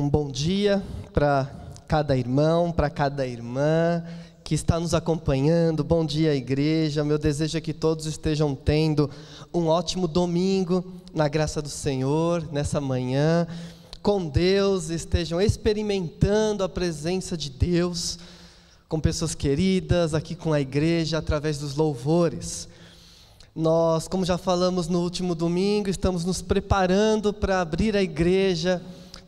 Um bom dia para cada irmão, para cada irmã que está nos acompanhando. Bom dia, igreja. Meu desejo é que todos estejam tendo um ótimo domingo na graça do Senhor, nessa manhã, com Deus, estejam experimentando a presença de Deus, com pessoas queridas, aqui com a igreja, através dos louvores. Nós, como já falamos no último domingo, estamos nos preparando para abrir a igreja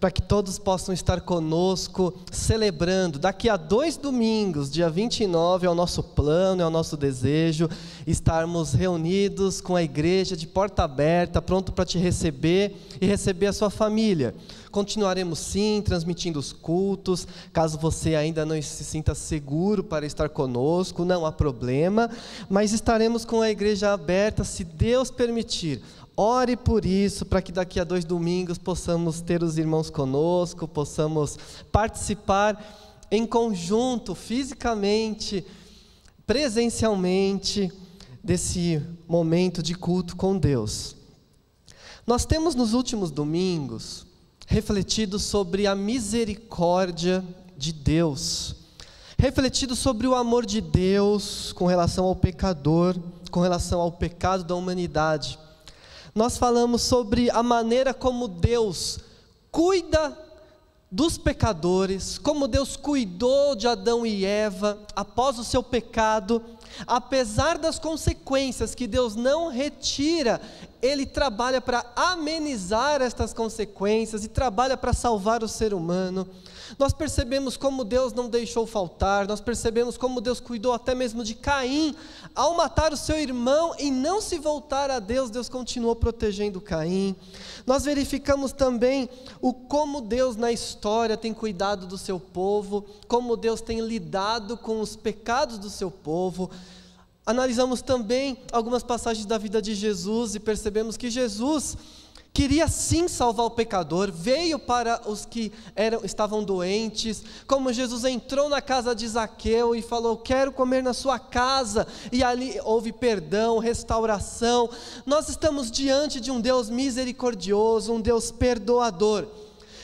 para que todos possam estar conosco celebrando. Daqui a dois domingos, dia 29, é o nosso plano, é o nosso desejo estarmos reunidos com a igreja de porta aberta, pronto para te receber e receber a sua família. Continuaremos sim transmitindo os cultos. Caso você ainda não se sinta seguro para estar conosco, não há problema, mas estaremos com a igreja aberta, se Deus permitir Ore por isso, para que daqui a dois domingos possamos ter os irmãos conosco, possamos participar em conjunto, fisicamente, presencialmente, desse momento de culto com Deus. Nós temos nos últimos domingos refletido sobre a misericórdia de Deus, refletido sobre o amor de Deus com relação ao pecador, com relação ao pecado da humanidade nós falamos sobre a maneira como Deus cuida dos pecadores, como Deus cuidou de Adão e Eva após o seu pecado, apesar das consequências que Deus não retira, Ele trabalha para amenizar estas consequências e trabalha para salvar o ser humano. Nós percebemos como Deus não deixou faltar, nós percebemos como Deus cuidou até mesmo de Caim, ao matar o seu irmão e não se voltar a Deus, Deus continuou protegendo Caim. Nós verificamos também o como Deus na história tem cuidado do seu povo, como Deus tem lidado com os pecados do seu povo. Analisamos também algumas passagens da vida de Jesus e percebemos que Jesus queria sim salvar o pecador, veio para os que eram, estavam doentes, como Jesus entrou na casa de Zaqueu e falou: Quero comer na sua casa, e ali houve perdão, restauração. Nós estamos diante de um Deus misericordioso, um Deus perdoador.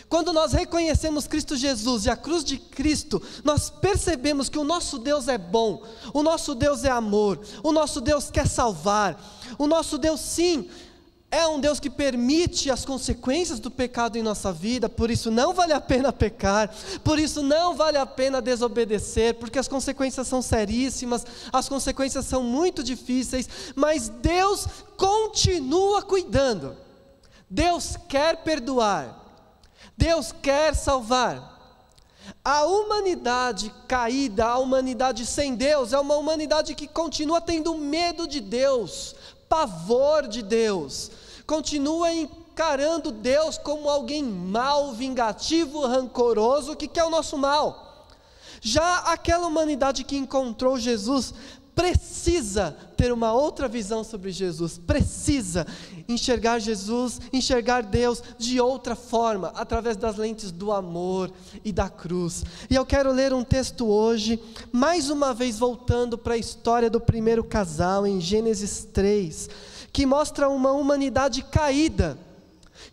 Quando nós reconhecemos Cristo Jesus e a cruz de Cristo, nós percebemos que o nosso Deus é bom, o nosso Deus é amor, o nosso Deus quer salvar, o nosso Deus sim é um Deus que permite as consequências do pecado em nossa vida, por isso não vale a pena pecar, por isso não vale a pena desobedecer, porque as consequências são seríssimas, as consequências são muito difíceis, mas Deus continua cuidando, Deus quer perdoar, Deus quer salvar. A humanidade caída, a humanidade sem Deus, é uma humanidade que continua tendo medo de Deus, pavor de Deus, continua encarando Deus como alguém mau, vingativo, rancoroso, que quer o nosso mal. Já aquela humanidade que encontrou Jesus precisa ter uma outra visão sobre Jesus, precisa enxergar Jesus, enxergar Deus de outra forma, através das lentes do amor e da cruz. E eu quero ler um texto hoje, mais uma vez voltando para a história do primeiro casal, em Gênesis 3, que mostra uma humanidade caída,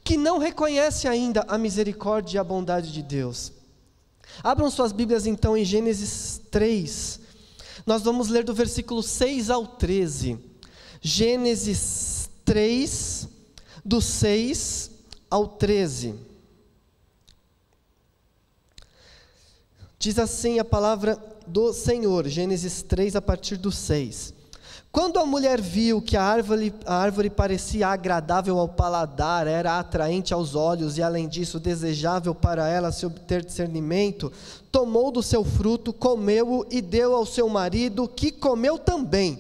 que não reconhece ainda a misericórdia e a bondade de Deus. Abram suas Bíblias então em Gênesis 3 nós vamos ler do versículo 6 ao 13. Gênesis 3, do 6 ao 13. Diz assim a palavra do Senhor, Gênesis 3, a partir do 6. Quando a mulher viu que a árvore, a árvore parecia agradável ao paladar, era atraente aos olhos e, além disso, desejável para ela se obter discernimento, tomou do seu fruto, comeu-o e deu ao seu marido, que comeu também.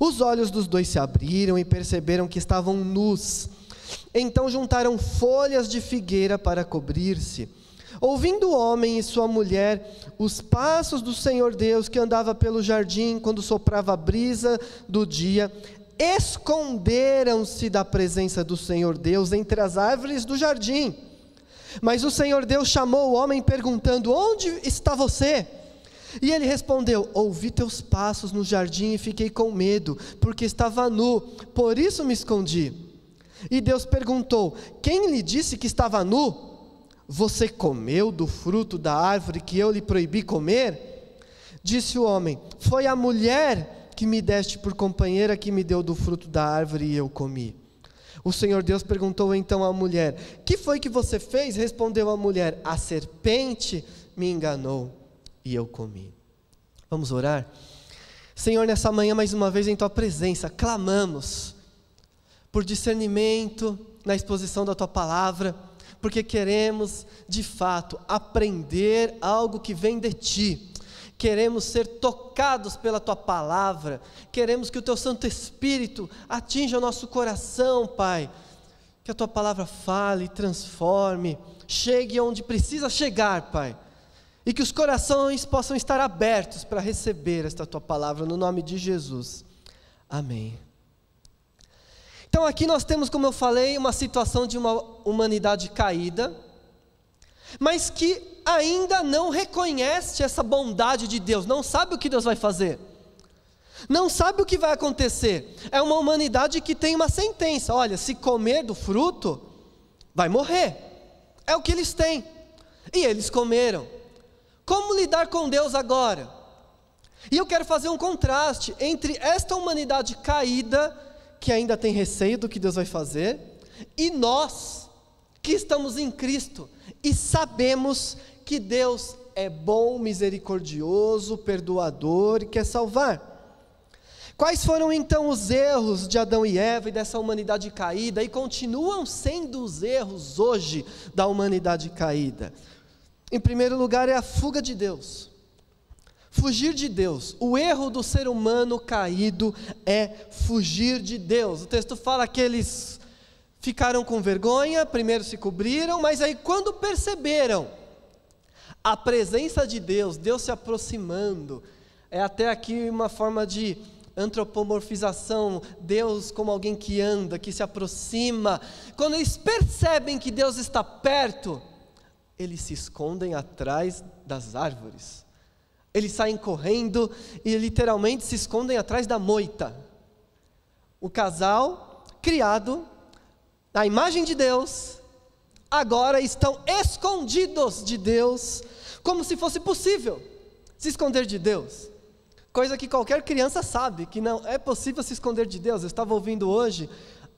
Os olhos dos dois se abriram e perceberam que estavam nus. Então juntaram folhas de figueira para cobrir-se. Ouvindo o homem e sua mulher os passos do Senhor Deus que andava pelo jardim quando soprava a brisa do dia, esconderam-se da presença do Senhor Deus entre as árvores do jardim. Mas o Senhor Deus chamou o homem perguntando: Onde está você? E ele respondeu: Ouvi teus passos no jardim e fiquei com medo, porque estava nu, por isso me escondi. E Deus perguntou: Quem lhe disse que estava nu? Você comeu do fruto da árvore que eu lhe proibi comer? Disse o homem: Foi a mulher que me deste por companheira que me deu do fruto da árvore e eu comi. O Senhor Deus perguntou então à mulher: Que foi que você fez? Respondeu a mulher: A serpente me enganou e eu comi. Vamos orar? Senhor, nessa manhã, mais uma vez em tua presença, clamamos por discernimento na exposição da tua palavra, porque queremos, de fato, aprender algo que vem de ti. Queremos ser tocados pela tua palavra, queremos que o teu Santo Espírito atinja o nosso coração, Pai. Que a tua palavra fale, transforme, chegue onde precisa chegar, Pai e que os corações possam estar abertos para receber esta tua palavra, no nome de Jesus. Amém. Então, aqui nós temos, como eu falei, uma situação de uma humanidade caída, mas que ainda não reconhece essa bondade de Deus, não sabe o que Deus vai fazer, não sabe o que vai acontecer. É uma humanidade que tem uma sentença: olha, se comer do fruto, vai morrer. É o que eles têm. E eles comeram. Como lidar com Deus agora? E eu quero fazer um contraste entre esta humanidade caída, que ainda tem receio do que Deus vai fazer, e nós, que estamos em Cristo e sabemos que Deus é bom, misericordioso, perdoador e quer salvar. Quais foram então os erros de Adão e Eva e dessa humanidade caída e continuam sendo os erros hoje da humanidade caída? Em primeiro lugar, é a fuga de Deus. Fugir de Deus. O erro do ser humano caído é fugir de Deus. O texto fala que eles ficaram com vergonha, primeiro se cobriram, mas aí quando perceberam a presença de Deus, Deus se aproximando, é até aqui uma forma de antropomorfização, Deus como alguém que anda, que se aproxima. Quando eles percebem que Deus está perto, eles se escondem atrás das árvores. Eles saem correndo e literalmente se escondem atrás da moita. O casal, criado na imagem de Deus, agora estão escondidos de Deus, como se fosse possível se esconder de Deus. Coisa que qualquer criança sabe, que não é possível se esconder de Deus. Eu estava ouvindo hoje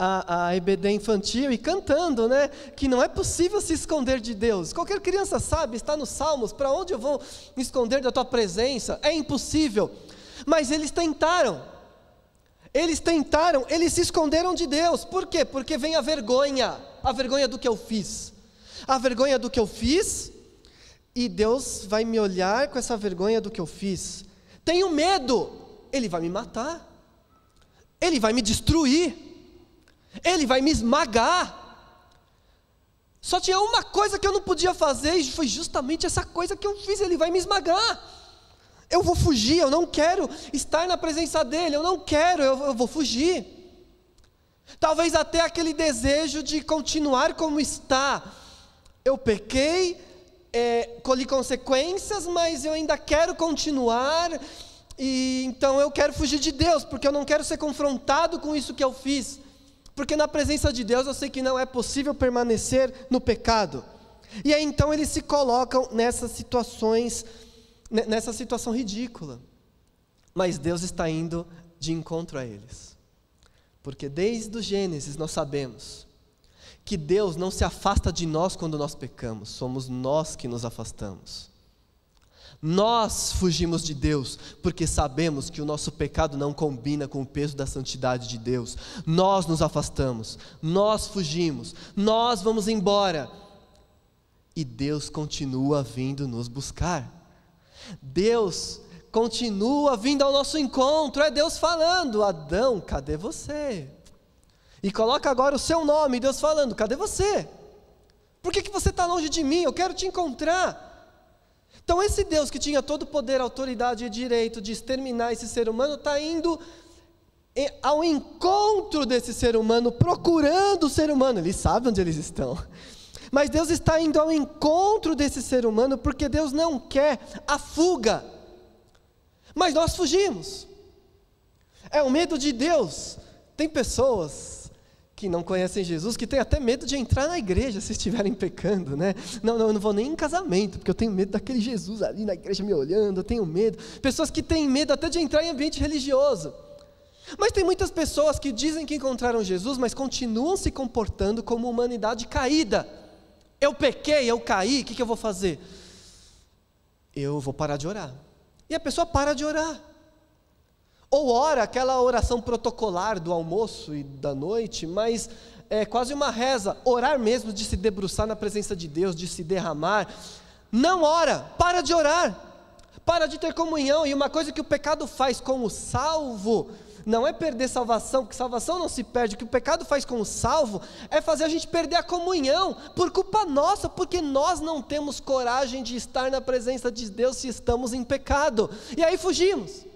a, a EBD infantil e cantando, né? Que não é possível se esconder de Deus. Qualquer criança sabe, está nos Salmos, para onde eu vou me esconder da tua presença? É impossível. Mas eles tentaram. Eles tentaram, eles se esconderam de Deus. Por quê? Porque vem a vergonha, a vergonha do que eu fiz. A vergonha do que eu fiz, e Deus vai me olhar com essa vergonha do que eu fiz. Tenho medo, Ele vai me matar, Ele vai me destruir. Ele vai me esmagar. Só tinha uma coisa que eu não podia fazer, e foi justamente essa coisa que eu fiz: Ele vai me esmagar. Eu vou fugir, eu não quero estar na presença dEle, eu não quero, eu, eu vou fugir. Talvez até aquele desejo de continuar como está. Eu pequei, é, colhi consequências, mas eu ainda quero continuar, e então eu quero fugir de Deus, porque eu não quero ser confrontado com isso que eu fiz. Porque na presença de Deus eu sei que não é possível permanecer no pecado. E aí então eles se colocam nessas situações, nessa situação ridícula. Mas Deus está indo de encontro a eles. Porque desde o Gênesis nós sabemos que Deus não se afasta de nós quando nós pecamos, somos nós que nos afastamos. Nós fugimos de Deus porque sabemos que o nosso pecado não combina com o peso da santidade de Deus. Nós nos afastamos, nós fugimos, nós vamos embora. E Deus continua vindo nos buscar. Deus continua vindo ao nosso encontro. É Deus falando: Adão, cadê você? E coloca agora o seu nome, Deus falando: cadê você? Por que, que você está longe de mim? Eu quero te encontrar. Então, esse Deus que tinha todo o poder, autoridade e direito de exterminar esse ser humano, está indo ao encontro desse ser humano, procurando o ser humano. Ele sabe onde eles estão. Mas Deus está indo ao encontro desse ser humano porque Deus não quer a fuga. Mas nós fugimos. É o medo de Deus. Tem pessoas que não conhecem Jesus, que têm até medo de entrar na igreja se estiverem pecando, né? Não, não, eu não vou nem em casamento, porque eu tenho medo daquele Jesus ali na igreja me olhando, eu tenho medo. Pessoas que têm medo até de entrar em ambiente religioso. Mas tem muitas pessoas que dizem que encontraram Jesus, mas continuam se comportando como humanidade caída. Eu pequei, eu caí, o que, que eu vou fazer? Eu vou parar de orar. E a pessoa para de orar. Ou ora aquela oração protocolar do almoço e da noite, mas é quase uma reza, orar mesmo de se debruçar na presença de Deus, de se derramar. Não ora, para de orar, para de ter comunhão. E uma coisa que o pecado faz com o salvo, não é perder salvação, porque salvação não se perde, o que o pecado faz com o salvo é fazer a gente perder a comunhão, por culpa nossa, porque nós não temos coragem de estar na presença de Deus se estamos em pecado, e aí fugimos.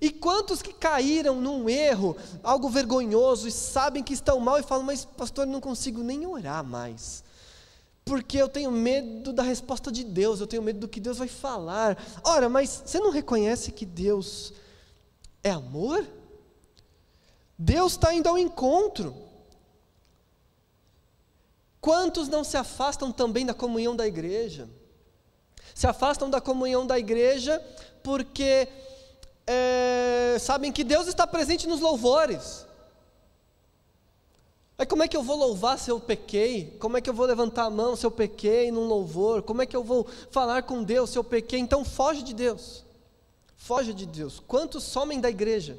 E quantos que caíram num erro, algo vergonhoso, e sabem que estão mal e falam, mas pastor, eu não consigo nem orar mais, porque eu tenho medo da resposta de Deus, eu tenho medo do que Deus vai falar. Ora, mas você não reconhece que Deus é amor? Deus está indo ao encontro. Quantos não se afastam também da comunhão da igreja? Se afastam da comunhão da igreja porque é, sabem que Deus está presente nos louvores. Aí como é que eu vou louvar se eu pequei? Como é que eu vou levantar a mão se eu pequei num louvor? Como é que eu vou falar com Deus se eu pequei? Então foge de Deus. Foge de Deus. Quantos somem da igreja?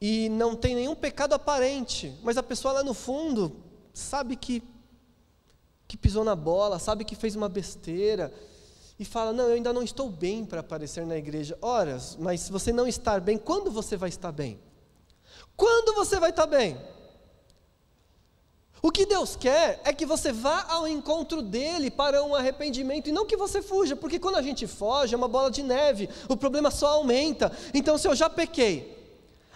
E não tem nenhum pecado aparente, mas a pessoa lá no fundo sabe que que pisou na bola, sabe que fez uma besteira, e fala: Não, eu ainda não estou bem para aparecer na igreja. Ora, mas se você não estar bem, quando você vai estar bem? Quando você vai estar bem? O que Deus quer é que você vá ao encontro dele para um arrependimento e não que você fuja, porque quando a gente foge é uma bola de neve, o problema só aumenta. Então, se eu já pequei,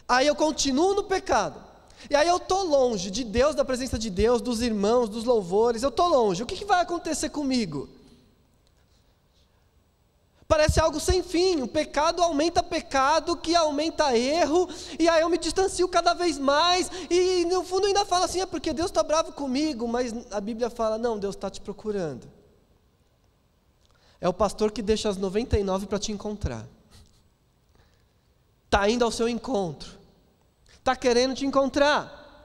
aí eu continuo no pecado, e aí eu estou longe de Deus, da presença de Deus, dos irmãos, dos louvores, eu estou longe, o que, que vai acontecer comigo? Parece algo sem fim. O pecado aumenta pecado, que aumenta erro, e aí eu me distancio cada vez mais, e no fundo ainda fala assim: é porque Deus está bravo comigo, mas a Bíblia fala: não, Deus está te procurando. É o pastor que deixa as 99 para te encontrar. Está indo ao seu encontro, está querendo te encontrar,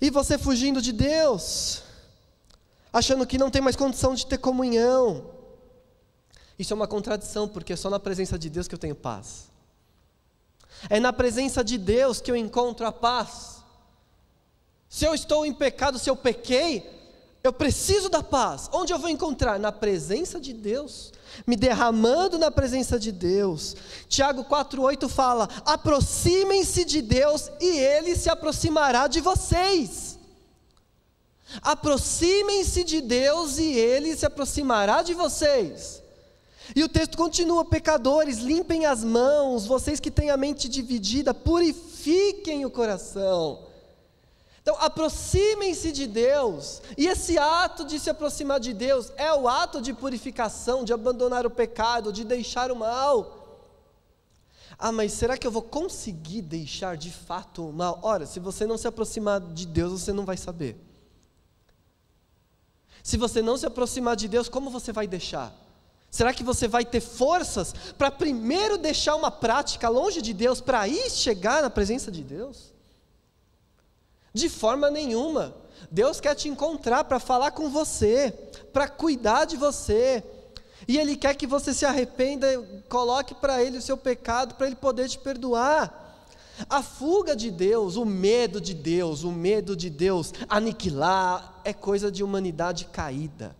e você fugindo de Deus, achando que não tem mais condição de ter comunhão isso é uma contradição, porque é só na presença de Deus que eu tenho paz. É na presença de Deus que eu encontro a paz. Se eu estou em pecado, se eu pequei, eu preciso da paz. Onde eu vou encontrar? Na presença de Deus, me derramando na presença de Deus. Tiago 4,8 fala: aproximem-se de Deus e Ele se aproximará de vocês. Aproximem-se de Deus e Ele se aproximará de vocês. E o texto continua: pecadores, limpem as mãos, vocês que têm a mente dividida, purifiquem o coração. Então, aproximem-se de Deus, e esse ato de se aproximar de Deus é o ato de purificação, de abandonar o pecado, de deixar o mal. Ah, mas será que eu vou conseguir deixar de fato o mal? Ora, se você não se aproximar de Deus, você não vai saber. Se você não se aproximar de Deus, como você vai deixar? Será que você vai ter forças para primeiro deixar uma prática longe de Deus para aí chegar na presença de Deus? De forma nenhuma. Deus quer te encontrar para falar com você, para cuidar de você. E Ele quer que você se arrependa, coloque para Ele o seu pecado, para Ele poder te perdoar. A fuga de Deus, o medo de Deus, o medo de Deus aniquilar, é coisa de humanidade caída.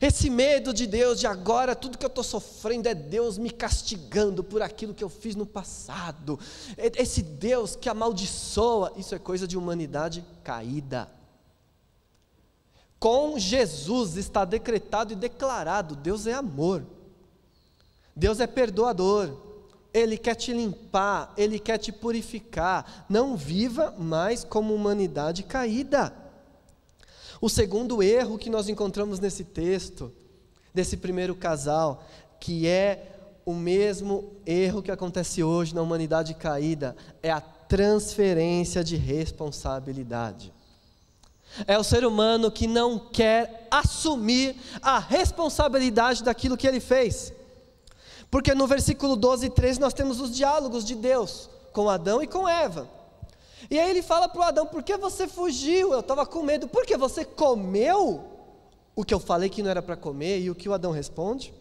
Esse medo de Deus, de agora tudo que eu estou sofrendo é Deus me castigando por aquilo que eu fiz no passado. Esse Deus que amaldiçoa, isso é coisa de humanidade caída. Com Jesus está decretado e declarado: Deus é amor, Deus é perdoador, Ele quer te limpar, Ele quer te purificar. Não viva mais como humanidade caída. O segundo erro que nós encontramos nesse texto, desse primeiro casal, que é o mesmo erro que acontece hoje na humanidade caída, é a transferência de responsabilidade. É o ser humano que não quer assumir a responsabilidade daquilo que ele fez. Porque no versículo 12 e 13 nós temos os diálogos de Deus com Adão e com Eva. E aí ele fala para o Adão: Por que você fugiu? Eu estava com medo. Por que você comeu o que eu falei que não era para comer? E o que o Adão responde?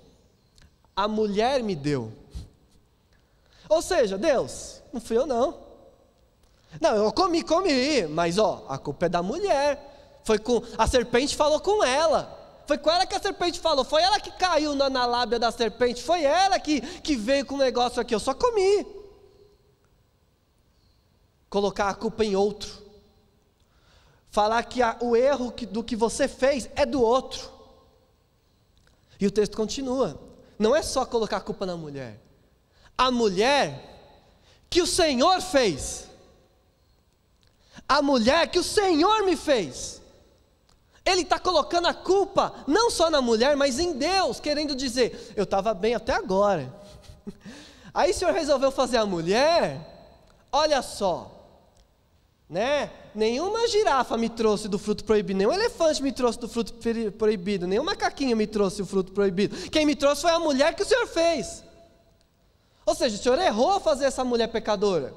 A mulher me deu. Ou seja, Deus, não fui eu não. Não, eu comi, comi, mas ó, a culpa é da mulher. Foi com a serpente falou com ela. Foi com ela que a serpente falou. Foi ela que caiu na, na lábia da serpente. Foi ela que, que veio com o negócio aqui. Eu só comi. Colocar a culpa em outro. Falar que a, o erro que, do que você fez é do outro. E o texto continua. Não é só colocar a culpa na mulher. A mulher que o Senhor fez a mulher que o Senhor me fez. Ele está colocando a culpa não só na mulher, mas em Deus, querendo dizer: eu estava bem até agora. Aí o Senhor resolveu fazer a mulher, olha só, né? Nenhuma girafa me trouxe do fruto proibido, nenhum elefante me trouxe do fruto proibido, nenhum macaquinho me trouxe o fruto proibido. Quem me trouxe foi a mulher que o Senhor fez. Ou seja, o Senhor errou a fazer essa mulher pecadora.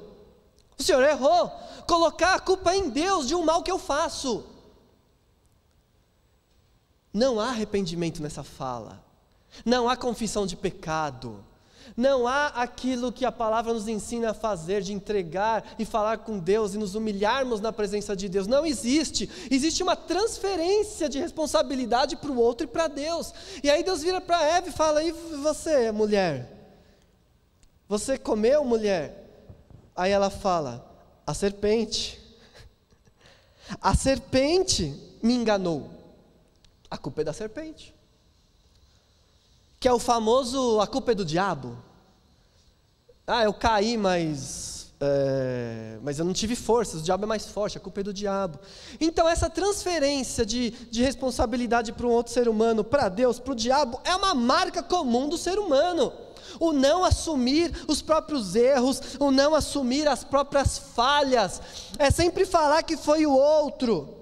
O Senhor errou. Colocar a culpa em Deus de um mal que eu faço. Não há arrependimento nessa fala. Não há confissão de pecado. Não há aquilo que a palavra nos ensina a fazer, de entregar e falar com Deus e nos humilharmos na presença de Deus. Não existe. Existe uma transferência de responsabilidade para o outro e para Deus. E aí Deus vira para Eva e fala: E você, mulher? Você comeu, mulher? Aí ela fala: a serpente. A serpente me enganou. A culpa é da serpente. Que é o famoso: a culpa é do diabo. Ah, eu caí, mas. É, mas eu não tive forças, o diabo é mais forte, a culpa é do diabo. Então, essa transferência de, de responsabilidade para um outro ser humano, para Deus, para o diabo, é uma marca comum do ser humano o não assumir os próprios erros, o não assumir as próprias falhas, é sempre falar que foi o outro.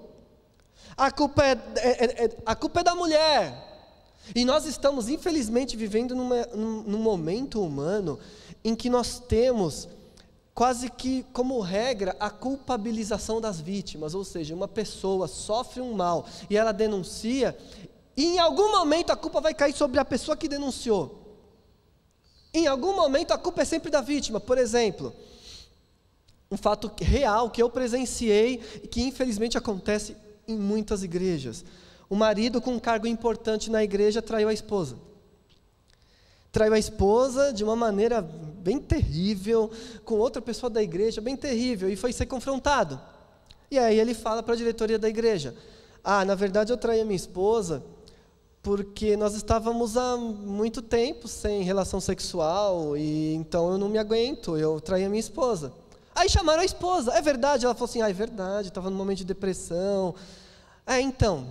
A culpa é, é, é, é a culpa é da mulher. E nós estamos, infelizmente, vivendo numa, num, num momento humano em que nós temos quase que como regra a culpabilização das vítimas, ou seja, uma pessoa sofre um mal e ela denuncia, e em algum momento a culpa vai cair sobre a pessoa que denunciou. Em algum momento a culpa é sempre da vítima. Por exemplo, um fato real que eu presenciei e que infelizmente acontece em muitas igrejas. O marido com um cargo importante na igreja traiu a esposa. Traiu a esposa de uma maneira bem terrível, com outra pessoa da igreja, bem terrível, e foi ser confrontado. E aí ele fala para a diretoria da igreja: Ah, na verdade eu traí a minha esposa porque nós estávamos há muito tempo sem relação sexual e então eu não me aguento, eu traí a minha esposa. Aí chamaram a esposa, é verdade? Ela falou assim, ah, é verdade, estava num momento de depressão. É, então,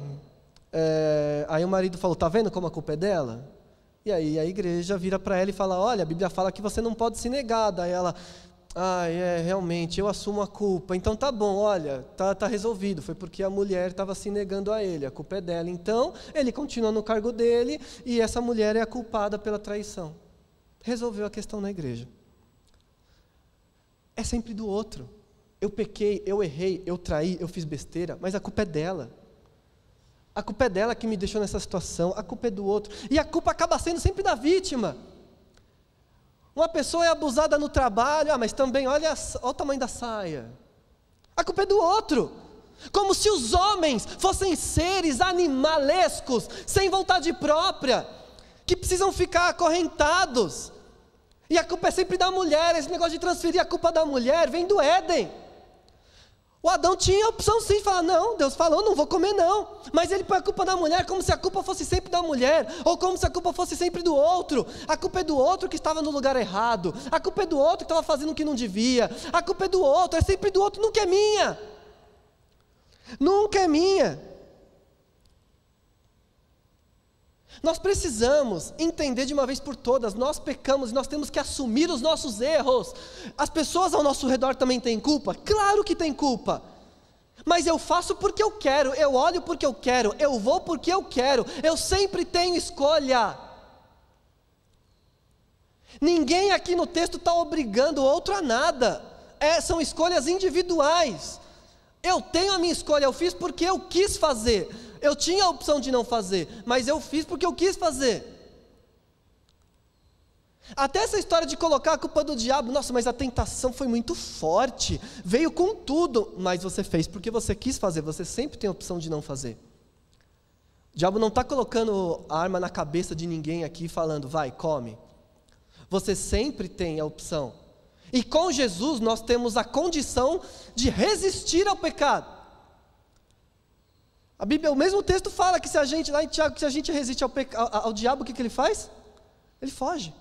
é, aí o marido falou, tá vendo como a culpa é dela? E aí a igreja vira para ela e fala, olha, a Bíblia fala que você não pode se negar. Daí ela, ah, é, realmente, eu assumo a culpa. Então tá bom, olha, tá, tá resolvido. Foi porque a mulher estava se negando a ele, a culpa é dela. Então, ele continua no cargo dele e essa mulher é a culpada pela traição. Resolveu a questão na igreja. É sempre do outro. Eu pequei, eu errei, eu traí, eu fiz besteira, mas a culpa é dela. A culpa é dela que me deixou nessa situação, a culpa é do outro. E a culpa acaba sendo sempre da vítima. Uma pessoa é abusada no trabalho, ah, mas também olha, olha o tamanho da saia. A culpa é do outro. Como se os homens fossem seres animalescos, sem vontade própria, que precisam ficar acorrentados. E a culpa é sempre da mulher, esse negócio de transferir a culpa da mulher vem do Éden. O Adão tinha a opção sim de falar: não, Deus falou, não vou comer não. Mas ele põe a culpa na mulher como se a culpa fosse sempre da mulher, ou como se a culpa fosse sempre do outro. A culpa é do outro que estava no lugar errado, a culpa é do outro que estava fazendo o que não devia, a culpa é do outro, é sempre do outro, nunca é minha. Nunca é minha. Nós precisamos entender de uma vez por todas: nós pecamos e nós temos que assumir os nossos erros. As pessoas ao nosso redor também têm culpa? Claro que tem culpa. Mas eu faço porque eu quero, eu olho porque eu quero, eu vou porque eu quero, eu sempre tenho escolha. Ninguém aqui no texto está obrigando o outro a nada, é, são escolhas individuais. Eu tenho a minha escolha, eu fiz porque eu quis fazer. Eu tinha a opção de não fazer, mas eu fiz porque eu quis fazer. Até essa história de colocar a culpa do diabo, nossa, mas a tentação foi muito forte, veio com tudo, mas você fez porque você quis fazer, você sempre tem a opção de não fazer. O diabo não está colocando a arma na cabeça de ninguém aqui falando, vai, come. Você sempre tem a opção. E com Jesus nós temos a condição de resistir ao pecado. A Bíblia, o mesmo texto fala que se a gente, lá em Tiago, que se a gente resiste ao, ao, ao diabo, o que, que ele faz? Ele foge.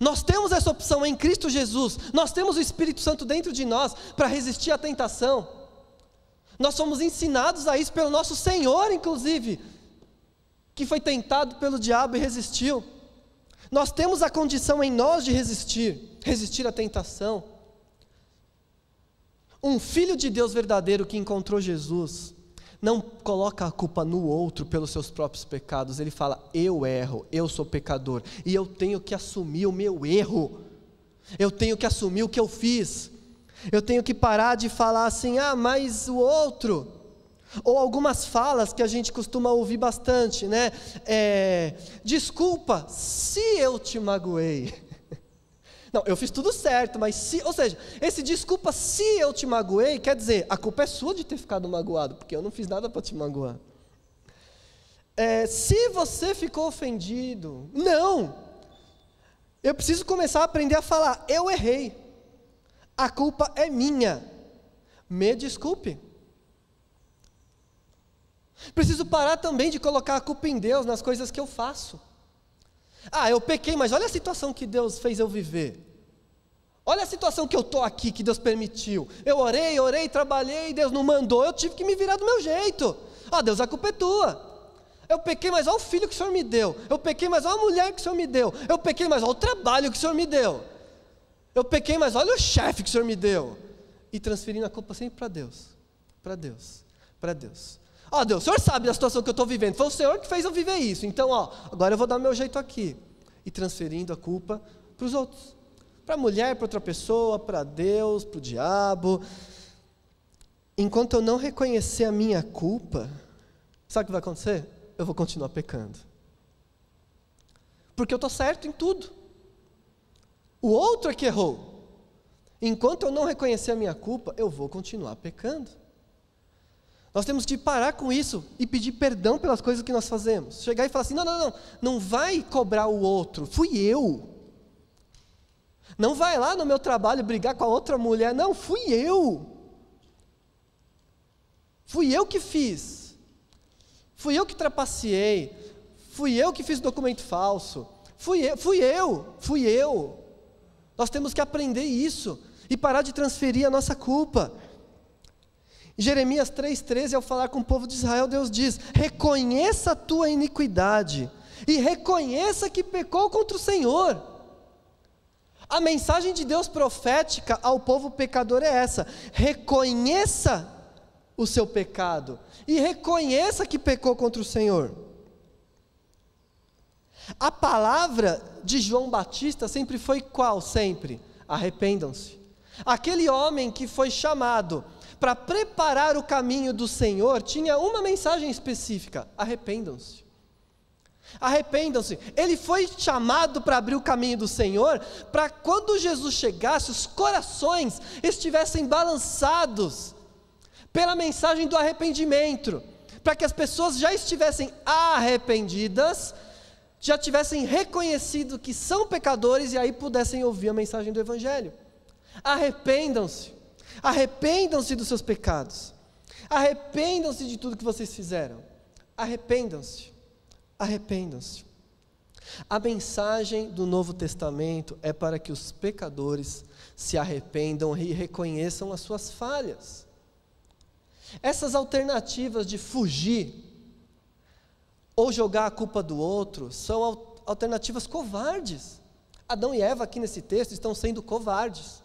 Nós temos essa opção em Cristo Jesus, nós temos o Espírito Santo dentro de nós para resistir à tentação. Nós somos ensinados a isso pelo nosso Senhor, inclusive, que foi tentado pelo diabo e resistiu. Nós temos a condição em nós de resistir, resistir à tentação. Um filho de Deus verdadeiro que encontrou Jesus, não coloca a culpa no outro pelos seus próprios pecados, ele fala: eu erro, eu sou pecador, e eu tenho que assumir o meu erro, eu tenho que assumir o que eu fiz, eu tenho que parar de falar assim, ah, mas o outro, ou algumas falas que a gente costuma ouvir bastante, né? É, Desculpa se eu te magoei. Não, eu fiz tudo certo, mas se, ou seja, esse desculpa se eu te magoei, quer dizer, a culpa é sua de ter ficado magoado, porque eu não fiz nada para te magoar. É, se você ficou ofendido, não. Eu preciso começar a aprender a falar, eu errei. A culpa é minha. Me desculpe. Preciso parar também de colocar a culpa em Deus nas coisas que eu faço. Ah, eu pequei, mas olha a situação que Deus fez eu viver. Olha a situação que eu estou aqui, que Deus permitiu. Eu orei, orei, trabalhei, Deus não mandou, eu tive que me virar do meu jeito. Ah, Deus, a culpa é tua. Eu pequei, mas olha o filho que o Senhor me deu. Eu pequei, mas olha a mulher que o Senhor me deu. Eu pequei, mas olha o trabalho que o Senhor me deu. Eu pequei, mas olha o chefe que o Senhor me deu. E transferindo a culpa sempre para Deus. Para Deus. Para Deus. Ó, Deus, o Senhor sabe da situação que eu estou vivendo. Foi o Senhor que fez eu viver isso. Então, ó, agora eu vou dar meu jeito aqui. E transferindo a culpa para os outros. Para a mulher, para outra pessoa, para Deus, para o diabo. Enquanto eu não reconhecer a minha culpa, sabe o que vai acontecer? Eu vou continuar pecando. Porque eu estou certo em tudo. O outro é que errou. Enquanto eu não reconhecer a minha culpa, eu vou continuar pecando. Nós temos que parar com isso e pedir perdão pelas coisas que nós fazemos. Chegar e falar assim: não, não, não, não vai cobrar o outro, fui eu. Não vai lá no meu trabalho brigar com a outra mulher. Não, fui eu. Fui eu que fiz. Fui eu que trapaceei. Fui eu que fiz documento falso. Fui eu, fui eu, fui eu. Nós temos que aprender isso e parar de transferir a nossa culpa. Em Jeremias 3,13, ao falar com o povo de Israel, Deus diz: reconheça a tua iniquidade e reconheça que pecou contra o Senhor. A mensagem de Deus profética ao povo pecador é essa: reconheça o seu pecado e reconheça que pecou contra o Senhor. A palavra de João Batista sempre foi qual? Sempre: arrependam-se. Aquele homem que foi chamado para preparar o caminho do Senhor tinha uma mensagem específica: arrependam-se. Arrependam-se. Ele foi chamado para abrir o caminho do Senhor, para quando Jesus chegasse, os corações estivessem balançados pela mensagem do arrependimento, para que as pessoas já estivessem arrependidas, já tivessem reconhecido que são pecadores e aí pudessem ouvir a mensagem do Evangelho. Arrependam-se. Arrependam-se dos seus pecados. Arrependam-se de tudo que vocês fizeram. Arrependam-se arrependam-se. A mensagem do Novo Testamento é para que os pecadores se arrependam e reconheçam as suas falhas. Essas alternativas de fugir, ou jogar a culpa do outro são alternativas covardes. Adão e Eva, aqui nesse texto, estão sendo covardes.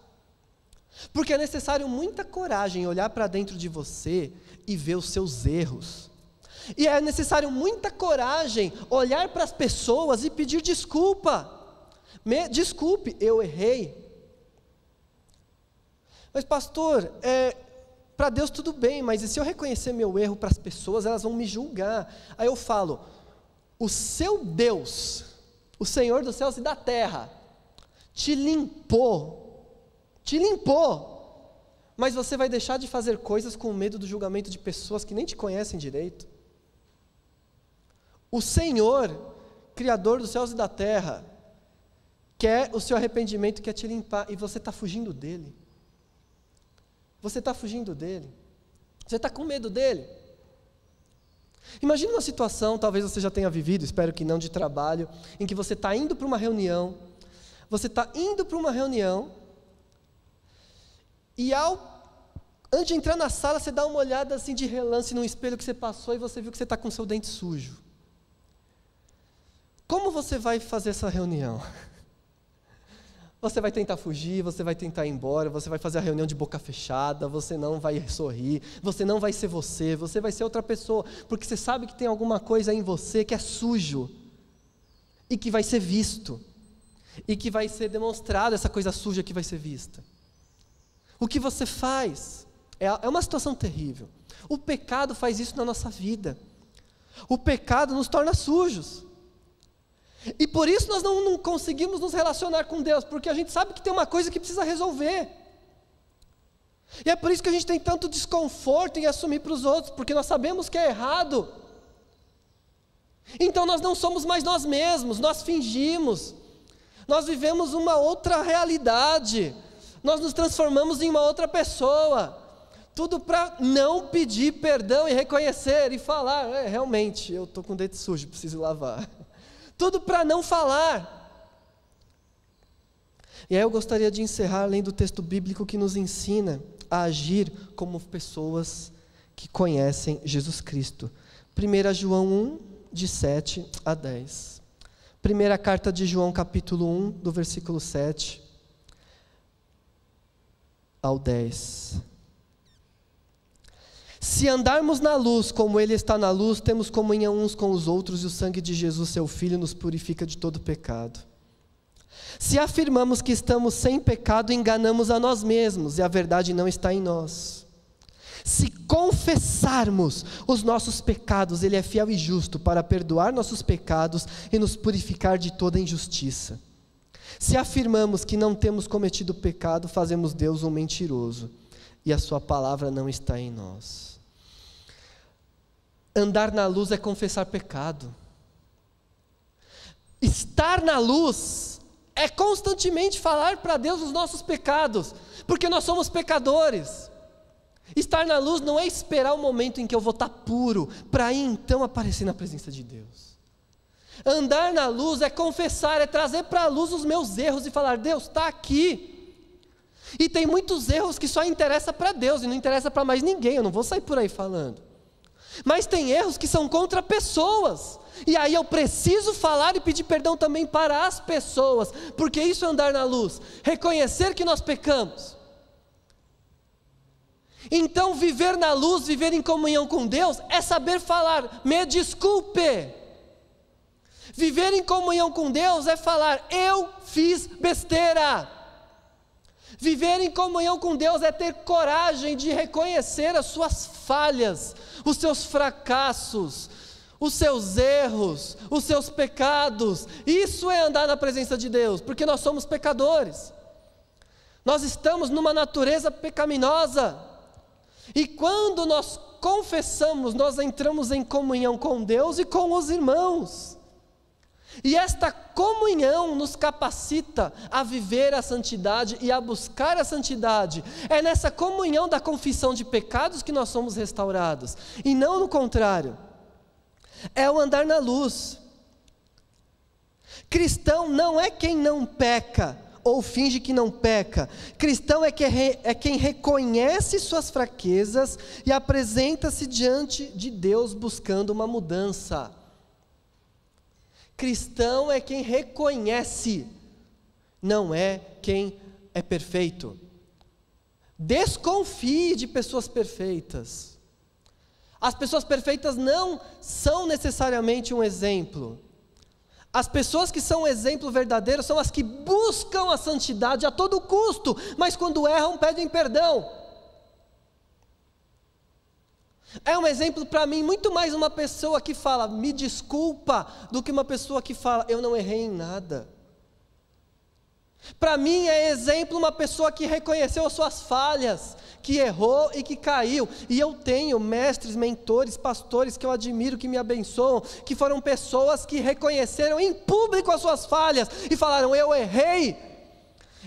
Porque é necessário muita coragem olhar para dentro de você e ver os seus erros. E é necessário muita coragem olhar para as pessoas e pedir desculpa. Me, desculpe, eu errei. Mas, pastor, é, para Deus tudo bem, mas e se eu reconhecer meu erro para as pessoas, elas vão me julgar. Aí eu falo: o seu Deus, o Senhor dos céus e da terra, te limpou, te limpou, mas você vai deixar de fazer coisas com medo do julgamento de pessoas que nem te conhecem direito. O Senhor, Criador dos céus e da terra, quer o seu arrependimento, quer te limpar, e você está fugindo dele. Você está fugindo dele. Você está com medo dele. Imagine uma situação, talvez você já tenha vivido, espero que não, de trabalho, em que você está indo para uma reunião, você está indo para uma reunião, e ao antes de entrar na sala, você dá uma olhada assim de relance no espelho que você passou e você viu que você está com seu dente sujo. Como você vai fazer essa reunião? Você vai tentar fugir, você vai tentar ir embora, você vai fazer a reunião de boca fechada, você não vai sorrir, você não vai ser você, você vai ser outra pessoa, porque você sabe que tem alguma coisa em você que é sujo e que vai ser visto, e que vai ser demonstrado essa coisa suja que vai ser vista. O que você faz é, é uma situação terrível. O pecado faz isso na nossa vida. O pecado nos torna sujos. E por isso nós não, não, conseguimos nos relacionar com Deus, porque a gente sabe que tem uma coisa que precisa resolver. E é por isso que a gente tem tanto desconforto em assumir para os outros, porque nós sabemos que é errado. Então nós não somos mais nós mesmos, nós fingimos, nós vivemos uma outra realidade, nós nos transformamos em uma outra pessoa. Tudo para não pedir perdão e reconhecer e falar, é, realmente, eu estou com o dente sujo, preciso lavar tudo para não falar. E aí eu gostaria de encerrar lendo o texto bíblico que nos ensina a agir como pessoas que conhecem Jesus Cristo. 1 João 1, de 7 a 10. Primeira carta de João, capítulo 1, do versículo 7 ao 10. Se andarmos na luz como Ele está na luz, temos comunhão uns com os outros e o sangue de Jesus, seu Filho, nos purifica de todo pecado. Se afirmamos que estamos sem pecado, enganamos a nós mesmos e a verdade não está em nós. Se confessarmos os nossos pecados, Ele é fiel e justo para perdoar nossos pecados e nos purificar de toda injustiça. Se afirmamos que não temos cometido pecado, fazemos Deus um mentiroso e a Sua palavra não está em nós. Andar na luz é confessar pecado. Estar na luz é constantemente falar para Deus os nossos pecados, porque nós somos pecadores. Estar na luz não é esperar o momento em que eu vou estar puro, para aí então aparecer na presença de Deus. Andar na luz é confessar, é trazer para a luz os meus erros e falar: Deus está aqui. E tem muitos erros que só interessa para Deus e não interessa para mais ninguém. Eu não vou sair por aí falando. Mas tem erros que são contra pessoas. E aí eu preciso falar e pedir perdão também para as pessoas, porque isso é andar na luz, reconhecer que nós pecamos. Então, viver na luz, viver em comunhão com Deus, é saber falar, me desculpe. Viver em comunhão com Deus é falar, eu fiz besteira. Viver em comunhão com Deus é ter coragem de reconhecer as suas falhas, os seus fracassos, os seus erros, os seus pecados. Isso é andar na presença de Deus, porque nós somos pecadores. Nós estamos numa natureza pecaminosa. E quando nós confessamos, nós entramos em comunhão com Deus e com os irmãos. E esta comunhão nos capacita a viver a santidade e a buscar a santidade. É nessa comunhão da confissão de pecados que nós somos restaurados, e não no contrário. É o andar na luz. Cristão não é quem não peca ou finge que não peca. Cristão é, que é, é quem reconhece suas fraquezas e apresenta-se diante de Deus buscando uma mudança. Cristão é quem reconhece, não é quem é perfeito. Desconfie de pessoas perfeitas. As pessoas perfeitas não são necessariamente um exemplo. As pessoas que são um exemplo verdadeiro são as que buscam a santidade a todo custo, mas quando erram pedem perdão. É um exemplo para mim muito mais uma pessoa que fala, me desculpa, do que uma pessoa que fala, eu não errei em nada. Para mim é exemplo uma pessoa que reconheceu as suas falhas, que errou e que caiu. E eu tenho mestres, mentores, pastores que eu admiro, que me abençoam, que foram pessoas que reconheceram em público as suas falhas e falaram: Eu errei.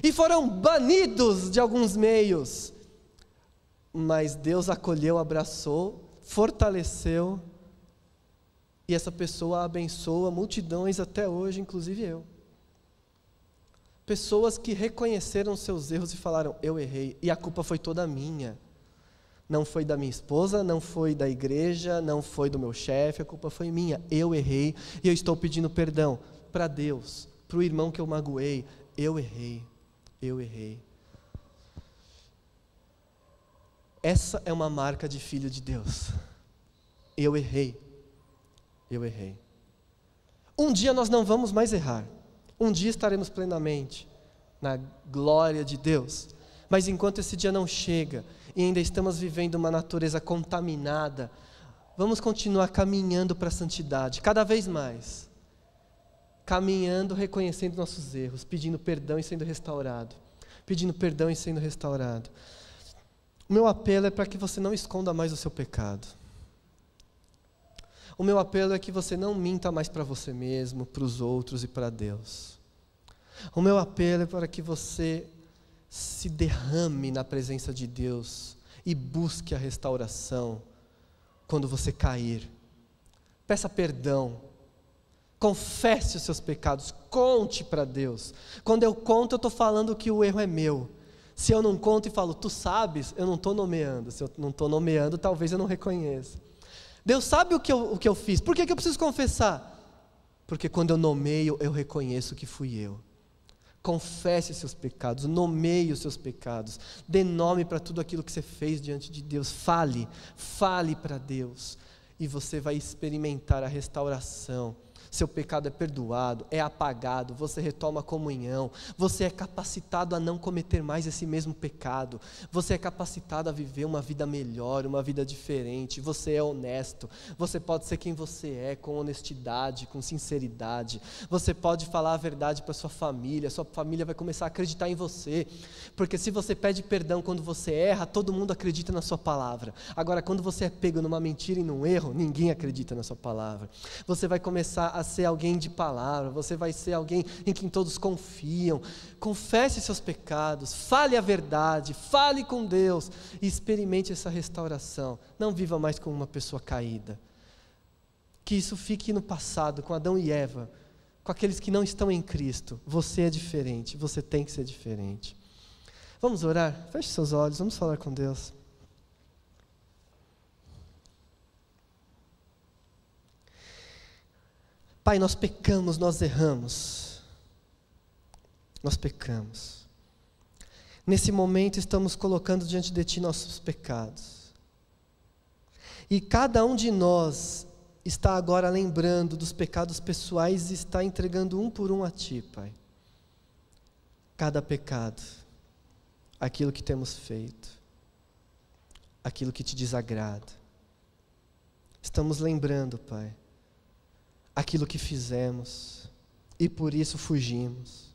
E foram banidos de alguns meios. Mas Deus acolheu, abraçou, fortaleceu, e essa pessoa abençoa multidões até hoje, inclusive eu. Pessoas que reconheceram seus erros e falaram: Eu errei, e a culpa foi toda minha. Não foi da minha esposa, não foi da igreja, não foi do meu chefe, a culpa foi minha. Eu errei e eu estou pedindo perdão para Deus, para o irmão que eu magoei. Eu errei, eu errei. Essa é uma marca de filho de Deus. Eu errei, eu errei. Um dia nós não vamos mais errar. Um dia estaremos plenamente na glória de Deus. Mas enquanto esse dia não chega e ainda estamos vivendo uma natureza contaminada, vamos continuar caminhando para a santidade, cada vez mais. Caminhando, reconhecendo nossos erros, pedindo perdão e sendo restaurado. Pedindo perdão e sendo restaurado. O meu apelo é para que você não esconda mais o seu pecado. O meu apelo é que você não minta mais para você mesmo, para os outros e para Deus. O meu apelo é para que você se derrame na presença de Deus e busque a restauração quando você cair. Peça perdão. Confesse os seus pecados, conte para Deus. Quando eu conto, eu estou falando que o erro é meu. Se eu não conto e falo, tu sabes, eu não estou nomeando. Se eu não estou nomeando, talvez eu não reconheça. Deus sabe o que eu, o que eu fiz. Por que, que eu preciso confessar? Porque quando eu nomeio, eu reconheço que fui eu. Confesse os seus pecados, nomeie os seus pecados, dê nome para tudo aquilo que você fez diante de Deus. Fale, fale para Deus, e você vai experimentar a restauração seu pecado é perdoado, é apagado, você retoma a comunhão, você é capacitado a não cometer mais esse mesmo pecado, você é capacitado a viver uma vida melhor, uma vida diferente, você é honesto, você pode ser quem você é, com honestidade, com sinceridade, você pode falar a verdade para sua família, sua família vai começar a acreditar em você, porque se você pede perdão quando você erra, todo mundo acredita na sua palavra. Agora, quando você é pego numa mentira e num erro, ninguém acredita na sua palavra. Você vai começar a ser alguém de palavra, você vai ser alguém em quem todos confiam. Confesse seus pecados, fale a verdade, fale com Deus e experimente essa restauração. Não viva mais como uma pessoa caída. Que isso fique no passado, com Adão e Eva, com aqueles que não estão em Cristo. Você é diferente, você tem que ser diferente. Vamos orar? Feche seus olhos, vamos falar com Deus. Pai, nós pecamos, nós erramos. Nós pecamos. Nesse momento estamos colocando diante de Ti nossos pecados. E cada um de nós está agora lembrando dos pecados pessoais e está entregando um por um a Ti, Pai. Cada pecado, aquilo que temos feito, aquilo que te desagrada. Estamos lembrando, Pai aquilo que fizemos e por isso fugimos.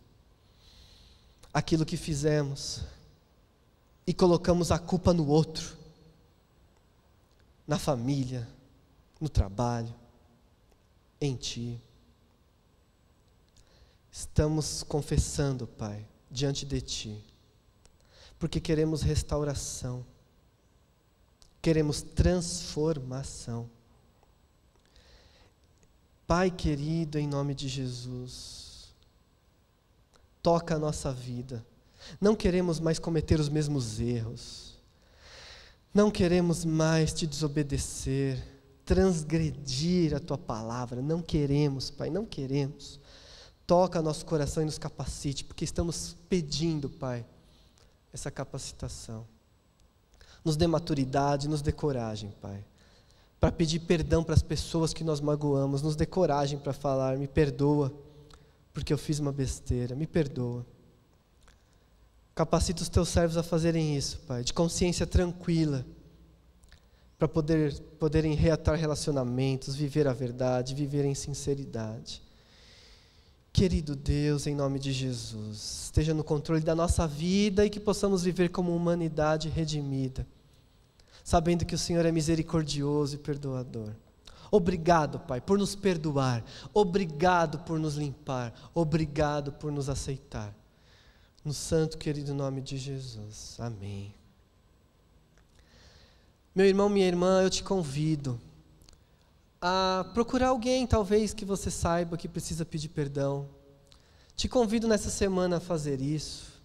Aquilo que fizemos e colocamos a culpa no outro, na família, no trabalho, em Ti. Estamos confessando, Pai, diante de Ti, porque queremos restauração, queremos transformação. Pai querido, em nome de Jesus, toca a nossa vida. Não queremos mais cometer os mesmos erros. Não queremos mais te desobedecer. transgredir a tua palavra. Não queremos, Pai, não queremos. Toca nosso coração e nos capacite, porque estamos pedindo, Pai, essa capacitação. Nos dê maturidade, nos dê coragem, Pai, para pedir perdão para as pessoas que nós magoamos, nos dê coragem para falar: me perdoa, porque eu fiz uma besteira, me perdoa. Capacita os teus servos a fazerem isso, Pai, de consciência tranquila, para poder, poderem reatar relacionamentos, viver a verdade, viver em sinceridade. Querido Deus, em nome de Jesus, esteja no controle da nossa vida e que possamos viver como humanidade redimida, sabendo que o Senhor é misericordioso e perdoador. Obrigado, Pai, por nos perdoar, obrigado por nos limpar, obrigado por nos aceitar. No santo querido nome de Jesus. Amém. Meu irmão, minha irmã, eu te convido a procurar alguém, talvez, que você saiba que precisa pedir perdão. Te convido nessa semana a fazer isso.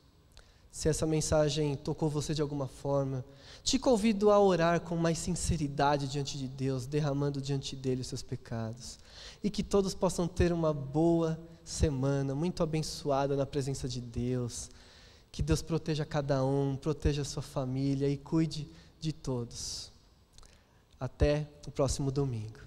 Se essa mensagem tocou você de alguma forma, te convido a orar com mais sinceridade diante de Deus, derramando diante dele os seus pecados. E que todos possam ter uma boa semana, muito abençoada na presença de Deus. Que Deus proteja cada um, proteja a sua família e cuide de todos. Até o próximo domingo.